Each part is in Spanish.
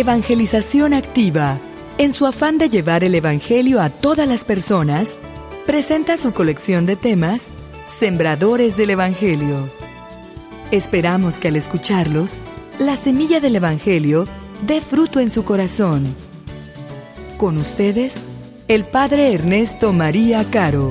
Evangelización Activa, en su afán de llevar el Evangelio a todas las personas, presenta su colección de temas Sembradores del Evangelio. Esperamos que al escucharlos, la semilla del Evangelio dé fruto en su corazón. Con ustedes, el Padre Ernesto María Caro.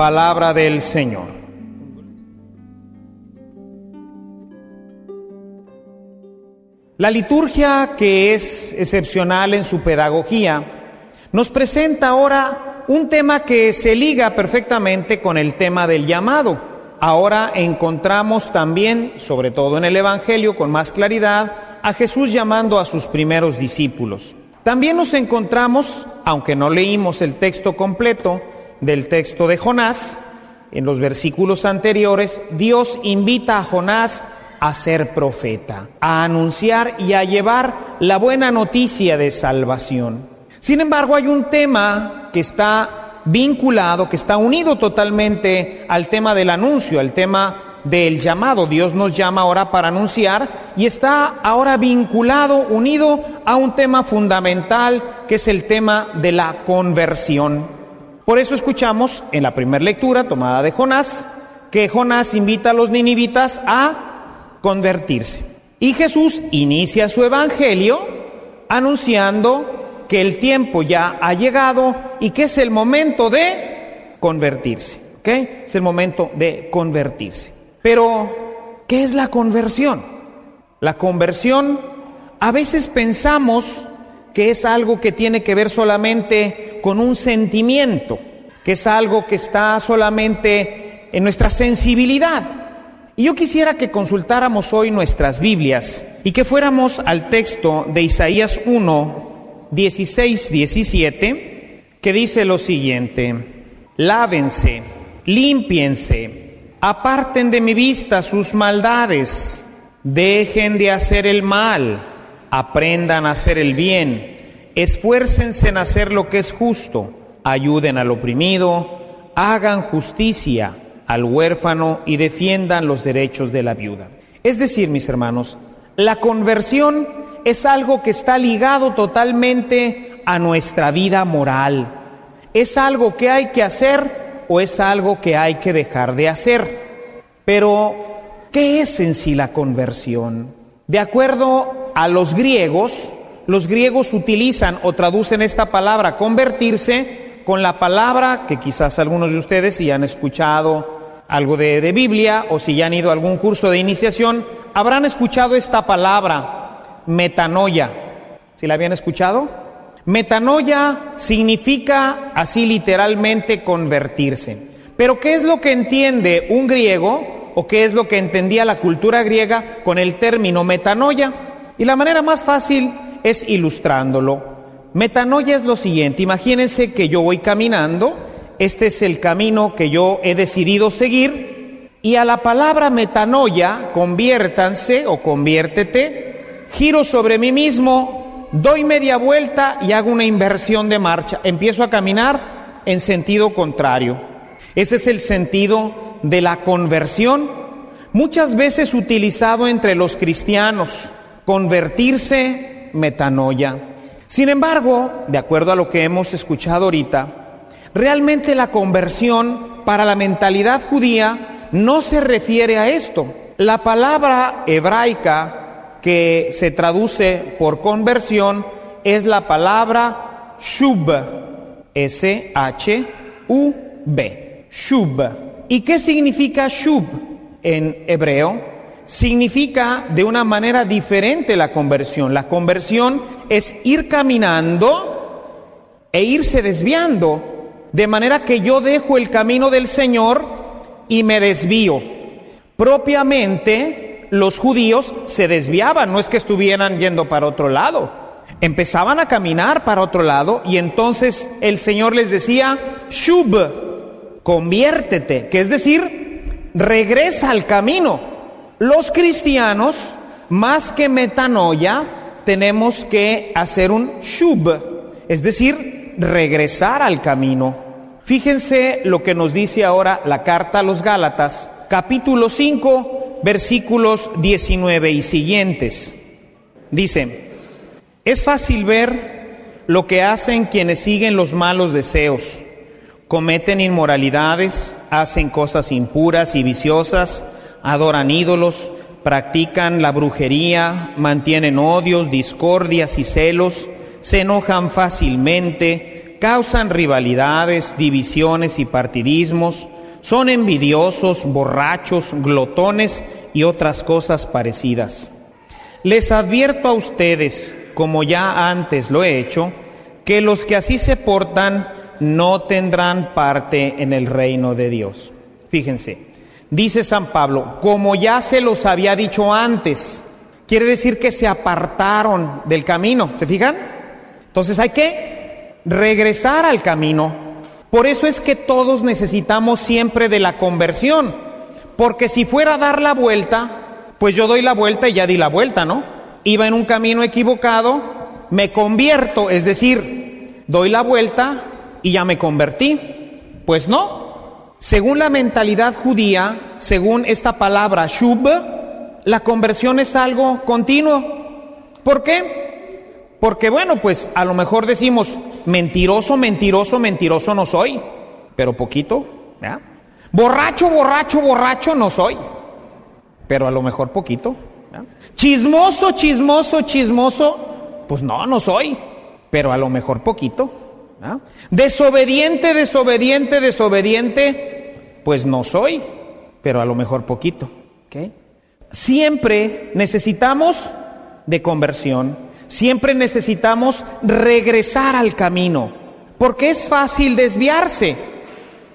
Palabra del Señor. La liturgia, que es excepcional en su pedagogía, nos presenta ahora un tema que se liga perfectamente con el tema del llamado. Ahora encontramos también, sobre todo en el Evangelio con más claridad, a Jesús llamando a sus primeros discípulos. También nos encontramos, aunque no leímos el texto completo, del texto de Jonás, en los versículos anteriores, Dios invita a Jonás a ser profeta, a anunciar y a llevar la buena noticia de salvación. Sin embargo, hay un tema que está vinculado, que está unido totalmente al tema del anuncio, al tema del llamado. Dios nos llama ahora para anunciar y está ahora vinculado, unido a un tema fundamental, que es el tema de la conversión. Por eso escuchamos en la primera lectura tomada de Jonás que Jonás invita a los ninivitas a convertirse. Y Jesús inicia su evangelio anunciando que el tiempo ya ha llegado y que es el momento de convertirse. ¿Ok? Es el momento de convertirse. Pero, ¿qué es la conversión? La conversión, a veces pensamos que es algo que tiene que ver solamente con un sentimiento, que es algo que está solamente en nuestra sensibilidad. Y yo quisiera que consultáramos hoy nuestras Biblias y que fuéramos al texto de Isaías 1, 16, 17, que dice lo siguiente, lávense, límpiense, aparten de mi vista sus maldades, dejen de hacer el mal aprendan a hacer el bien, esfuércense en hacer lo que es justo, ayuden al oprimido, hagan justicia al huérfano y defiendan los derechos de la viuda. Es decir, mis hermanos, la conversión es algo que está ligado totalmente a nuestra vida moral. Es algo que hay que hacer o es algo que hay que dejar de hacer. Pero, ¿qué es en sí la conversión? De acuerdo a los griegos, los griegos utilizan o traducen esta palabra convertirse con la palabra que quizás algunos de ustedes si han escuchado algo de, de Biblia o si ya han ido a algún curso de iniciación, habrán escuchado esta palabra, metanoia. ¿Si la habían escuchado? Metanoia significa así literalmente convertirse. Pero ¿qué es lo que entiende un griego o qué es lo que entendía la cultura griega con el término metanoia? Y la manera más fácil es ilustrándolo. Metanoia es lo siguiente, imagínense que yo voy caminando, este es el camino que yo he decidido seguir, y a la palabra metanoia, conviértanse o conviértete, giro sobre mí mismo, doy media vuelta y hago una inversión de marcha, empiezo a caminar en sentido contrario. Ese es el sentido de la conversión, muchas veces utilizado entre los cristianos convertirse metanoia. Sin embargo, de acuerdo a lo que hemos escuchado ahorita, realmente la conversión para la mentalidad judía no se refiere a esto. La palabra hebraica que se traduce por conversión es la palabra shub, S-H-U-B, shub. ¿Y qué significa shub en hebreo? Significa de una manera diferente la conversión. La conversión es ir caminando e irse desviando, de manera que yo dejo el camino del Señor y me desvío. Propiamente los judíos se desviaban, no es que estuvieran yendo para otro lado. Empezaban a caminar para otro lado y entonces el Señor les decía, shub, conviértete, que es decir, regresa al camino. Los cristianos, más que metanoia, tenemos que hacer un shub, es decir, regresar al camino. Fíjense lo que nos dice ahora la carta a los Gálatas, capítulo 5, versículos 19 y siguientes. Dice, es fácil ver lo que hacen quienes siguen los malos deseos cometen inmoralidades, hacen cosas impuras y viciosas, adoran ídolos, practican la brujería, mantienen odios, discordias y celos, se enojan fácilmente, causan rivalidades, divisiones y partidismos, son envidiosos, borrachos, glotones y otras cosas parecidas. Les advierto a ustedes, como ya antes lo he hecho, que los que así se portan no tendrán parte en el reino de Dios. Fíjense, dice San Pablo, como ya se los había dicho antes, quiere decir que se apartaron del camino, ¿se fijan? Entonces hay que regresar al camino. Por eso es que todos necesitamos siempre de la conversión, porque si fuera a dar la vuelta, pues yo doy la vuelta y ya di la vuelta, ¿no? Iba en un camino equivocado, me convierto, es decir, doy la vuelta y ya me convertí. Pues no. Según la mentalidad judía, según esta palabra shub, la conversión es algo continuo. ¿Por qué? Porque bueno, pues a lo mejor decimos, mentiroso, mentiroso, mentiroso no soy, pero poquito. Borracho, borracho, borracho no soy, pero a lo mejor poquito. Chismoso, chismoso, chismoso, pues no, no soy, pero a lo mejor poquito. Desobediente, desobediente, desobediente, pues no soy, pero a lo mejor poquito. Siempre necesitamos de conversión, siempre necesitamos regresar al camino, porque es fácil desviarse.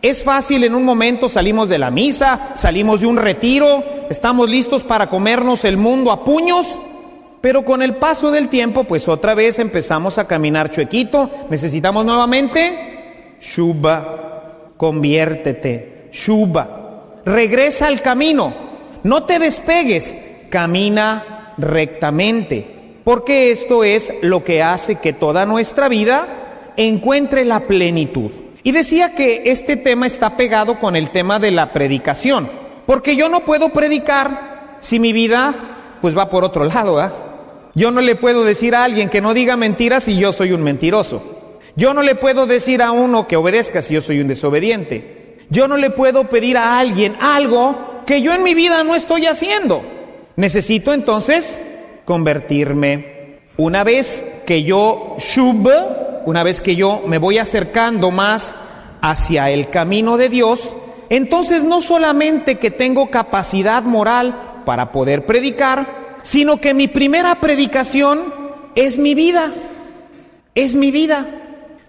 Es fácil en un momento salimos de la misa, salimos de un retiro, estamos listos para comernos el mundo a puños pero con el paso del tiempo, pues otra vez empezamos a caminar chuequito. Necesitamos nuevamente Shuba, conviértete, Shuba. Regresa al camino, no te despegues, camina rectamente, porque esto es lo que hace que toda nuestra vida encuentre la plenitud. Y decía que este tema está pegado con el tema de la predicación, porque yo no puedo predicar si mi vida pues va por otro lado, ¿ah? Yo no le puedo decir a alguien que no diga mentiras si yo soy un mentiroso. Yo no le puedo decir a uno que obedezca si yo soy un desobediente. Yo no le puedo pedir a alguien algo que yo en mi vida no estoy haciendo. Necesito entonces convertirme. Una vez que yo shub, una vez que yo me voy acercando más hacia el camino de Dios, entonces no solamente que tengo capacidad moral para poder predicar, sino que mi primera predicación es mi vida, es mi vida.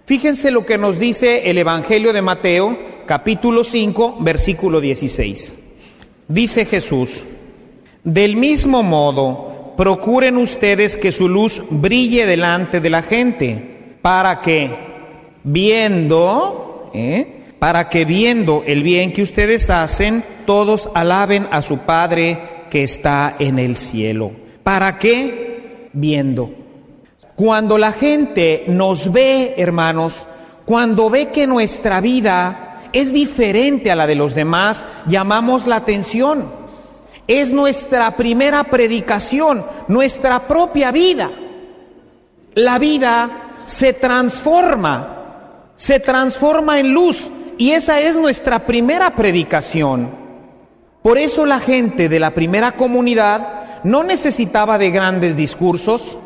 Fíjense lo que nos dice el Evangelio de Mateo, capítulo 5, versículo 16. Dice Jesús, del mismo modo, procuren ustedes que su luz brille delante de la gente, para que viendo, ¿eh? para que viendo el bien que ustedes hacen, todos alaben a su Padre que está en el cielo. ¿Para qué? Viendo. Cuando la gente nos ve, hermanos, cuando ve que nuestra vida es diferente a la de los demás, llamamos la atención. Es nuestra primera predicación, nuestra propia vida. la vida se transforma, se transforma en luz y esa es nuestra primera predicación. Por eso la gente de la primera comunidad no necesitaba de grandes discursos,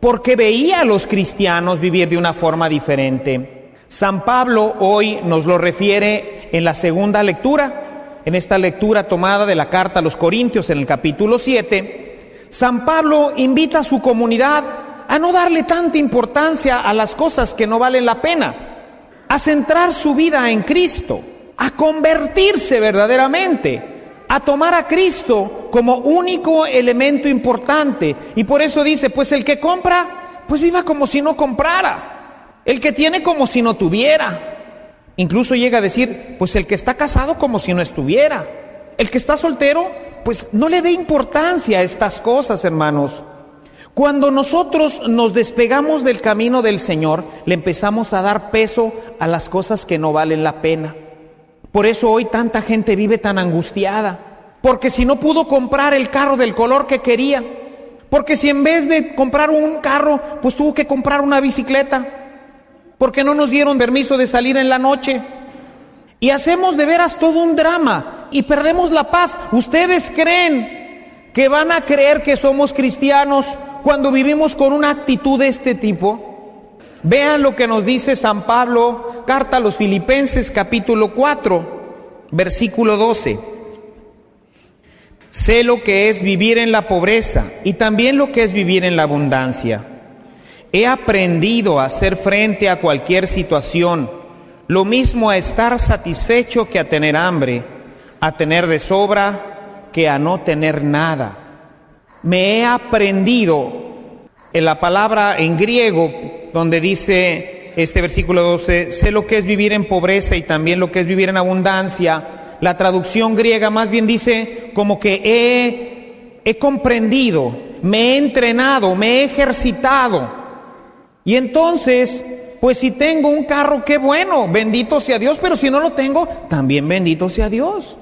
porque veía a los cristianos vivir de una forma diferente. San Pablo hoy nos lo refiere en la segunda lectura, en esta lectura tomada de la carta a los Corintios en el capítulo 7. San Pablo invita a su comunidad a no darle tanta importancia a las cosas que no valen la pena, a centrar su vida en Cristo, a convertirse verdaderamente, a tomar a Cristo como único elemento importante. Y por eso dice, pues el que compra, pues viva como si no comprara. El que tiene como si no tuviera. Incluso llega a decir, pues el que está casado como si no estuviera. El que está soltero, pues no le dé importancia a estas cosas, hermanos. Cuando nosotros nos despegamos del camino del Señor, le empezamos a dar peso a las cosas que no valen la pena. Por eso hoy tanta gente vive tan angustiada, porque si no pudo comprar el carro del color que quería, porque si en vez de comprar un carro, pues tuvo que comprar una bicicleta, porque no nos dieron permiso de salir en la noche. Y hacemos de veras todo un drama y perdemos la paz. ¿Ustedes creen que van a creer que somos cristianos cuando vivimos con una actitud de este tipo? Vean lo que nos dice San Pablo, carta a los Filipenses capítulo 4, versículo 12. Sé lo que es vivir en la pobreza y también lo que es vivir en la abundancia. He aprendido a hacer frente a cualquier situación, lo mismo a estar satisfecho que a tener hambre, a tener de sobra que a no tener nada. Me he aprendido en la palabra en griego donde dice este versículo 12, sé lo que es vivir en pobreza y también lo que es vivir en abundancia. La traducción griega más bien dice como que he, he comprendido, me he entrenado, me he ejercitado. Y entonces, pues si tengo un carro, qué bueno, bendito sea Dios, pero si no lo tengo, también bendito sea Dios.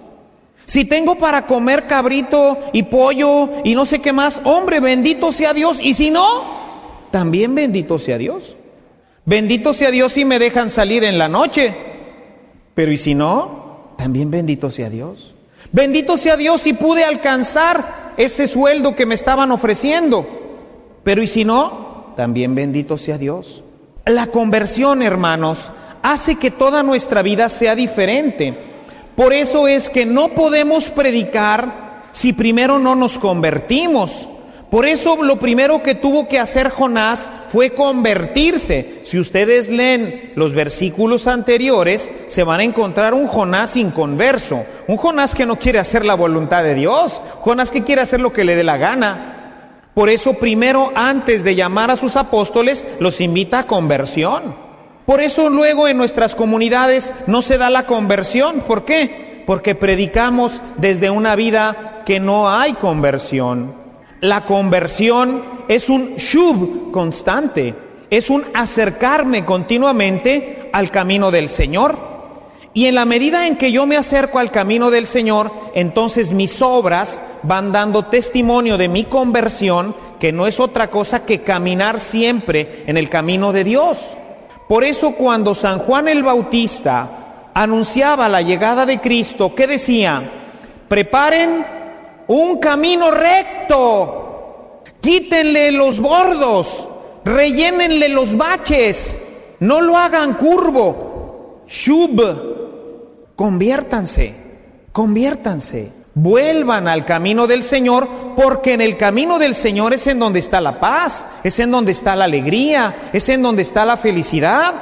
Si tengo para comer cabrito y pollo y no sé qué más, hombre, bendito sea Dios. Y si no, también bendito sea Dios. Bendito sea Dios si me dejan salir en la noche. Pero y si no, también bendito sea Dios. Bendito sea Dios si pude alcanzar ese sueldo que me estaban ofreciendo. Pero y si no, también bendito sea Dios. La conversión, hermanos, hace que toda nuestra vida sea diferente. Por eso es que no podemos predicar si primero no nos convertimos. Por eso lo primero que tuvo que hacer Jonás fue convertirse. Si ustedes leen los versículos anteriores, se van a encontrar un Jonás inconverso, un Jonás que no quiere hacer la voluntad de Dios, Jonás que quiere hacer lo que le dé la gana. Por eso primero, antes de llamar a sus apóstoles, los invita a conversión. Por eso luego en nuestras comunidades no se da la conversión. ¿Por qué? Porque predicamos desde una vida que no hay conversión. La conversión es un shub constante, es un acercarme continuamente al camino del Señor. Y en la medida en que yo me acerco al camino del Señor, entonces mis obras van dando testimonio de mi conversión, que no es otra cosa que caminar siempre en el camino de Dios. Por eso cuando San Juan el Bautista anunciaba la llegada de Cristo, ¿qué decía? Preparen un camino recto, quítenle los bordos, rellénenle los baches, no lo hagan curvo, shub, conviértanse, conviértanse. Vuelvan al camino del Señor, porque en el camino del Señor es en donde está la paz, es en donde está la alegría, es en donde está la felicidad.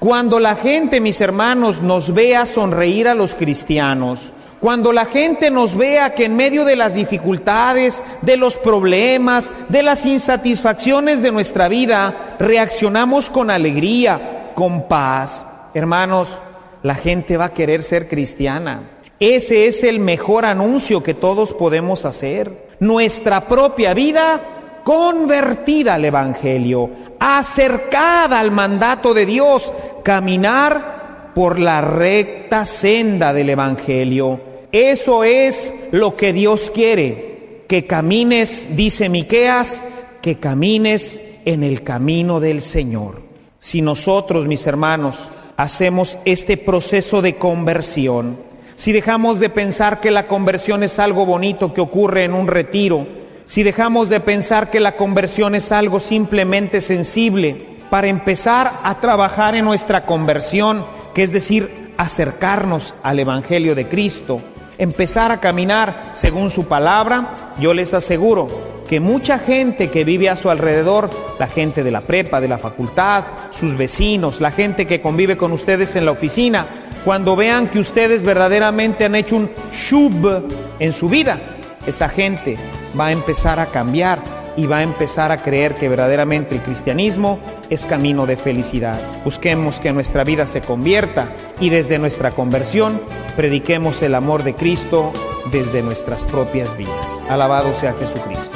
Cuando la gente, mis hermanos, nos vea sonreír a los cristianos, cuando la gente nos vea que en medio de las dificultades, de los problemas, de las insatisfacciones de nuestra vida, reaccionamos con alegría, con paz, hermanos, la gente va a querer ser cristiana. Ese es el mejor anuncio que todos podemos hacer. Nuestra propia vida convertida al Evangelio, acercada al mandato de Dios, caminar por la recta senda del Evangelio. Eso es lo que Dios quiere, que camines, dice Miqueas, que camines en el camino del Señor. Si nosotros, mis hermanos, hacemos este proceso de conversión, si dejamos de pensar que la conversión es algo bonito que ocurre en un retiro, si dejamos de pensar que la conversión es algo simplemente sensible, para empezar a trabajar en nuestra conversión, que es decir, acercarnos al Evangelio de Cristo, empezar a caminar según su palabra, yo les aseguro que mucha gente que vive a su alrededor, la gente de la prepa, de la facultad, sus vecinos, la gente que convive con ustedes en la oficina, cuando vean que ustedes verdaderamente han hecho un shub en su vida, esa gente va a empezar a cambiar y va a empezar a creer que verdaderamente el cristianismo es camino de felicidad. Busquemos que nuestra vida se convierta y desde nuestra conversión prediquemos el amor de Cristo desde nuestras propias vidas. Alabado sea Jesucristo.